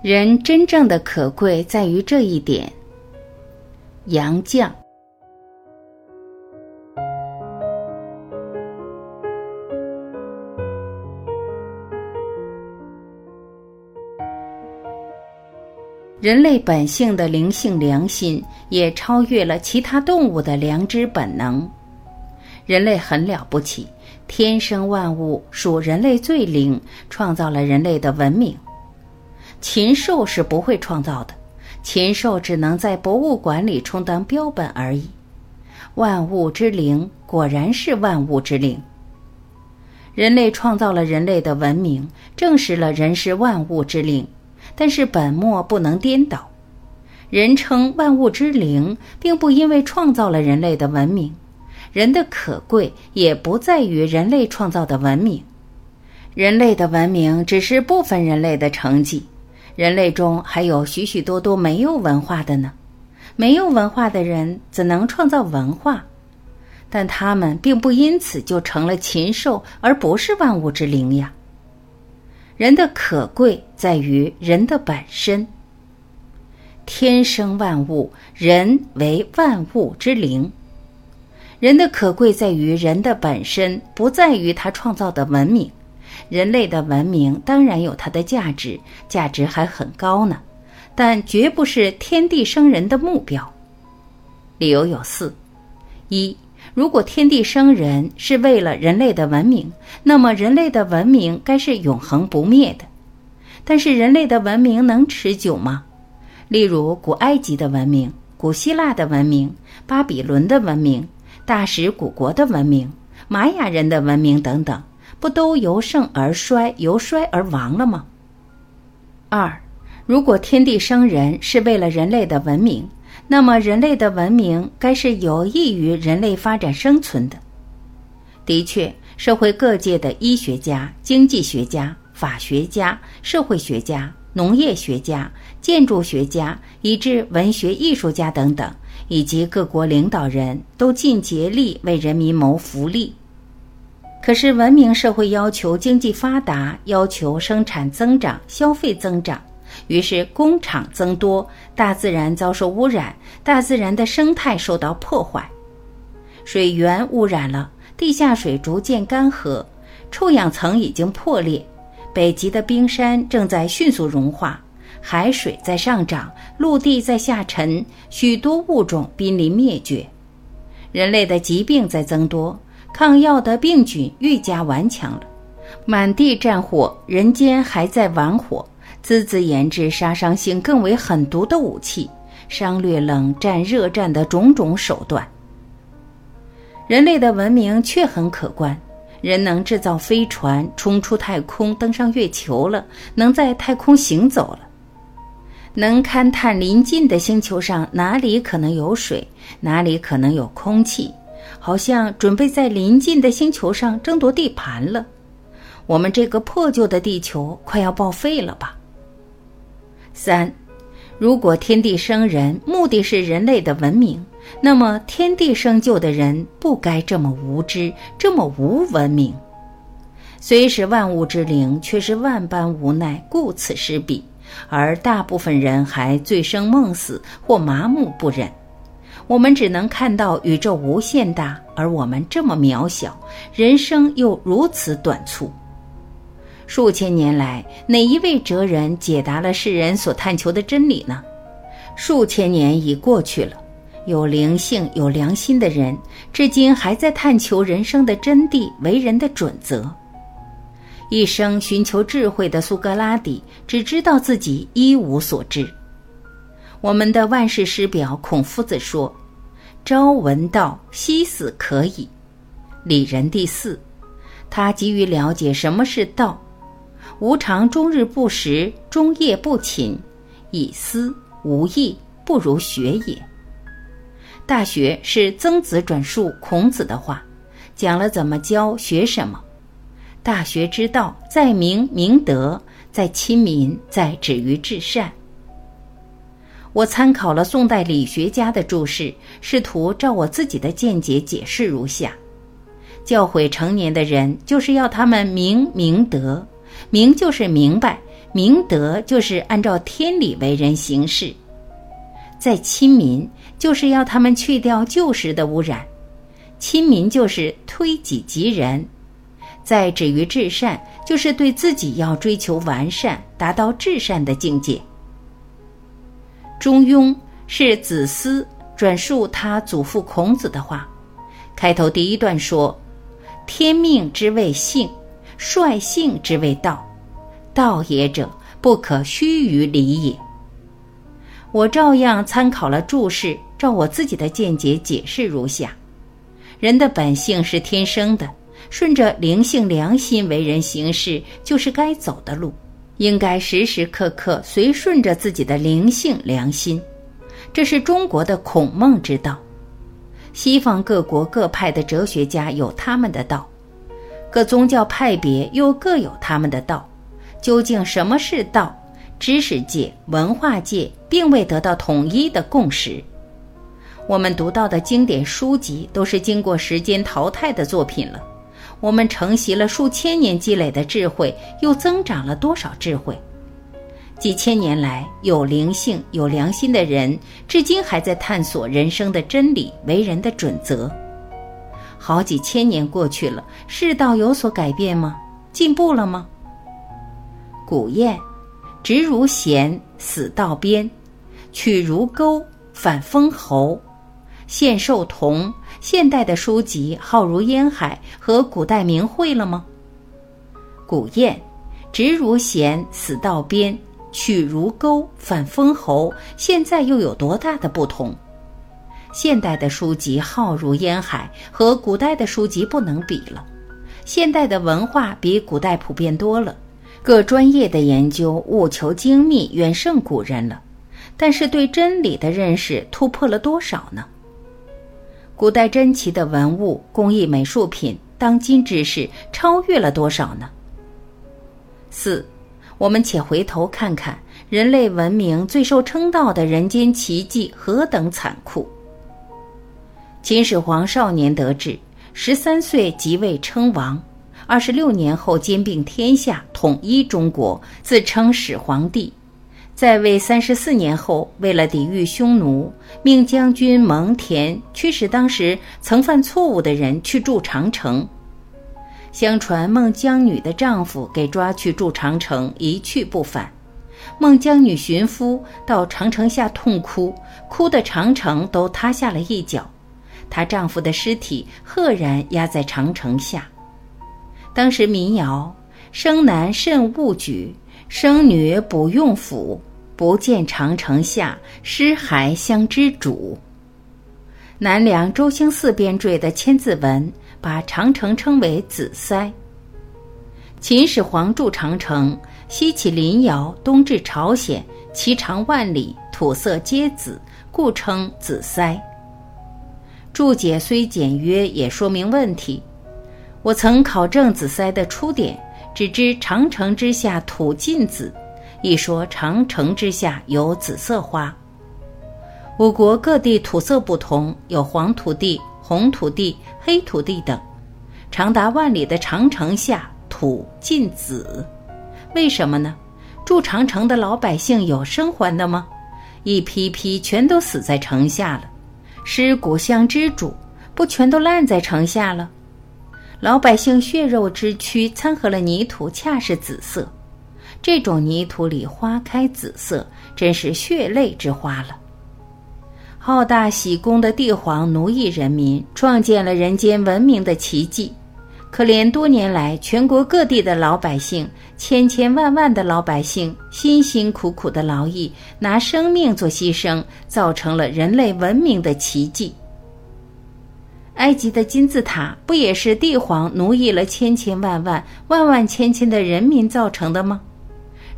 人真正的可贵在于这一点。杨绛。人类本性的灵性良心，也超越了其他动物的良知本能。人类很了不起，天生万物属人类最灵，创造了人类的文明。禽兽是不会创造的，禽兽只能在博物馆里充当标本而已。万物之灵果然是万物之灵。人类创造了人类的文明，证实了人是万物之灵。但是本末不能颠倒，人称万物之灵，并不因为创造了人类的文明，人的可贵也不在于人类创造的文明，人类的文明只是部分人类的成绩，人类中还有许许多多没有文化的呢，没有文化的人怎能创造文化？但他们并不因此就成了禽兽，而不是万物之灵呀。人的可贵在于人的本身。天生万物，人为万物之灵。人的可贵在于人的本身，不在于他创造的文明。人类的文明当然有它的价值，价值还很高呢，但绝不是天地生人的目标。理由有四：一。如果天地生人是为了人类的文明，那么人类的文明该是永恒不灭的。但是人类的文明能持久吗？例如古埃及的文明、古希腊的文明、巴比伦的文明、大食古国的文明、玛雅人的文明等等，不都由盛而衰，由衰而亡了吗？二，如果天地生人是为了人类的文明。那么，人类的文明该是有益于人类发展生存的。的确，社会各界的医学家、经济学家、法学家、社会学家、农业学家、建筑学家，以至文学艺术家等等，以及各国领导人都尽竭力为人民谋福利。可是，文明社会要求经济发达，要求生产增长、消费增长。于是工厂增多，大自然遭受污染，大自然的生态受到破坏，水源污染了，地下水逐渐干涸，臭氧层已经破裂，北极的冰山正在迅速融化，海水在上涨，陆地在下沉，许多物种濒临灭绝，人类的疾病在增多，抗药的病菌愈加顽强了，满地战火，人间还在玩火。孜孜研制杀伤性更为狠毒的武器，商略冷战、热战的种种手段。人类的文明却很可观，人能制造飞船，冲出太空，登上月球了；能在太空行走了；能勘探临近的星球上哪里可能有水，哪里可能有空气，好像准备在临近的星球上争夺地盘了。我们这个破旧的地球快要报废了吧？三，如果天地生人目的是人类的文明，那么天地生就的人不该这么无知，这么无文明。虽是万物之灵，却是万般无奈，顾此失彼，而大部分人还醉生梦死或麻木不仁。我们只能看到宇宙无限大，而我们这么渺小，人生又如此短促。数千年来，哪一位哲人解答了世人所探求的真理呢？数千年已过去了，有灵性、有良心的人，至今还在探求人生的真谛、为人的准则。一生寻求智慧的苏格拉底，只知道自己一无所知。我们的万世师表孔夫子说：“朝闻道，夕死可矣。”礼仁第四，他急于了解什么是道。无常终日不食，终夜不寝，以思无益，不如学也。《大学》是曾子转述孔子的话，讲了怎么教学什么。大学之道，在明明德，在亲民，在止于至善。我参考了宋代理学家的注释，试图照我自己的见解解释如下：教诲成年的人，就是要他们明明德。明就是明白，明德就是按照天理为人行事；在亲民，就是要他们去掉旧时的污染；亲民就是推己及人；在止于至善，就是对自己要追求完善，达到至善的境界。中庸是子思转述他祖父孔子的话，开头第一段说：“天命之谓性，率性之谓道。道也者，不可虚于理也。”我照样参考了注释，照我自己的见解解释如下：人的本性是天生的，顺着灵性良心为人行事，就是该走的路。应该时时刻刻随顺着自己的灵性良心，这是中国的孔孟之道。西方各国各派的哲学家有他们的道，各宗教派别又各有他们的道。究竟什么是道？知识界、文化界并未得到统一的共识。我们读到的经典书籍都是经过时间淘汰的作品了。我们承袭了数千年积累的智慧，又增长了多少智慧？几千年来，有灵性、有良心的人，至今还在探索人生的真理、为人的准则。好几千年过去了，世道有所改变吗？进步了吗？古谚：“直如弦，死道边；曲如钩，反封侯。”现受同。现代的书籍浩如烟海，和古代名讳了吗？古谚：“直如弦，死道边；曲如钩，反封侯。”现在又有多大的不同？现代的书籍浩如烟海，和古代的书籍不能比了。现代的文化比古代普遍多了，各专业的研究务求精密，远胜古人了。但是对真理的认识突破了多少呢？古代珍奇的文物、工艺美术品，当今知识超越了多少呢？四，我们且回头看看人类文明最受称道的人间奇迹何等残酷。秦始皇少年得志，十三岁即位称王，二十六年后兼并天下，统一中国，自称始皇帝。在位三十四年后，为了抵御匈奴，命将军蒙恬驱使当时曾犯错误的人去筑长城。相传孟姜女的丈夫给抓去筑长城，一去不返。孟姜女寻夫到长城下痛哭，哭的长城都塌下了一角，她丈夫的尸体赫然压在长城下。当时民谣：“生男慎勿举，生女不用斧。”不见长城下，尸骸相知主。南梁周兴嗣编撰的《千字文》把长城称为子塞。秦始皇筑长城，西起临洮，东至朝鲜，其长万里，土色皆紫，故称子塞。注解虽简约，也说明问题。我曾考证子塞的出典，只知长城之下土尽紫。一说长城之下有紫色花。我国各地土色不同，有黄土地、红土地、黑土地等。长达万里的长城下土尽紫，为什么呢？筑长城的老百姓有生还的吗？一批批全都死在城下了，尸骨相之主，不全都烂在城下了？老百姓血肉之躯掺和了泥土，恰是紫色。这种泥土里花开紫色，真是血泪之花了。好大喜功的帝皇奴役人民，创建了人间文明的奇迹。可怜多年来全国各地的老百姓，千千万万的老百姓辛辛苦苦的劳役，拿生命做牺牲，造成了人类文明的奇迹。埃及的金字塔不也是帝皇奴役了千千万万万万千千的人民造成的吗？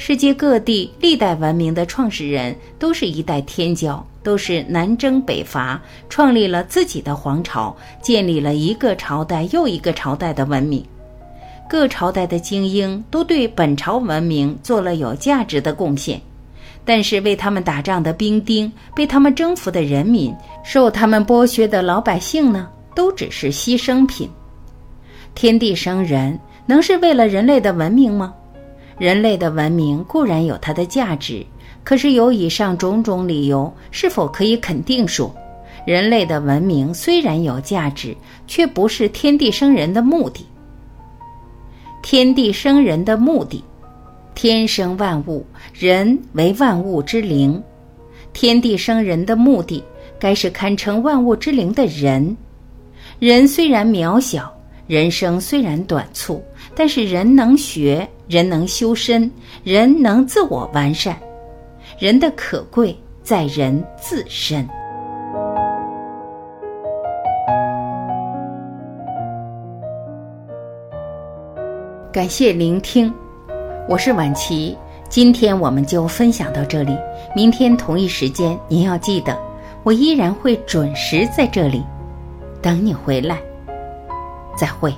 世界各地历代文明的创始人都是一代天骄，都是南征北伐，创立了自己的皇朝，建立了一个朝代又一个朝代的文明。各朝代的精英都对本朝文明做了有价值的贡献，但是为他们打仗的兵丁、被他们征服的人民、受他们剥削的老百姓呢，都只是牺牲品。天地生人，能是为了人类的文明吗？人类的文明固然有它的价值，可是有以上种种理由，是否可以肯定说，人类的文明虽然有价值，却不是天地生人的目的？天地生人的目的，天生万物，人为万物之灵。天地生人的目的，该是堪称万物之灵的人。人虽然渺小，人生虽然短促，但是人能学。人能修身，人能自我完善，人的可贵在人自身。感谢聆听，我是婉琪。今天我们就分享到这里，明天同一时间您要记得，我依然会准时在这里等你回来。再会。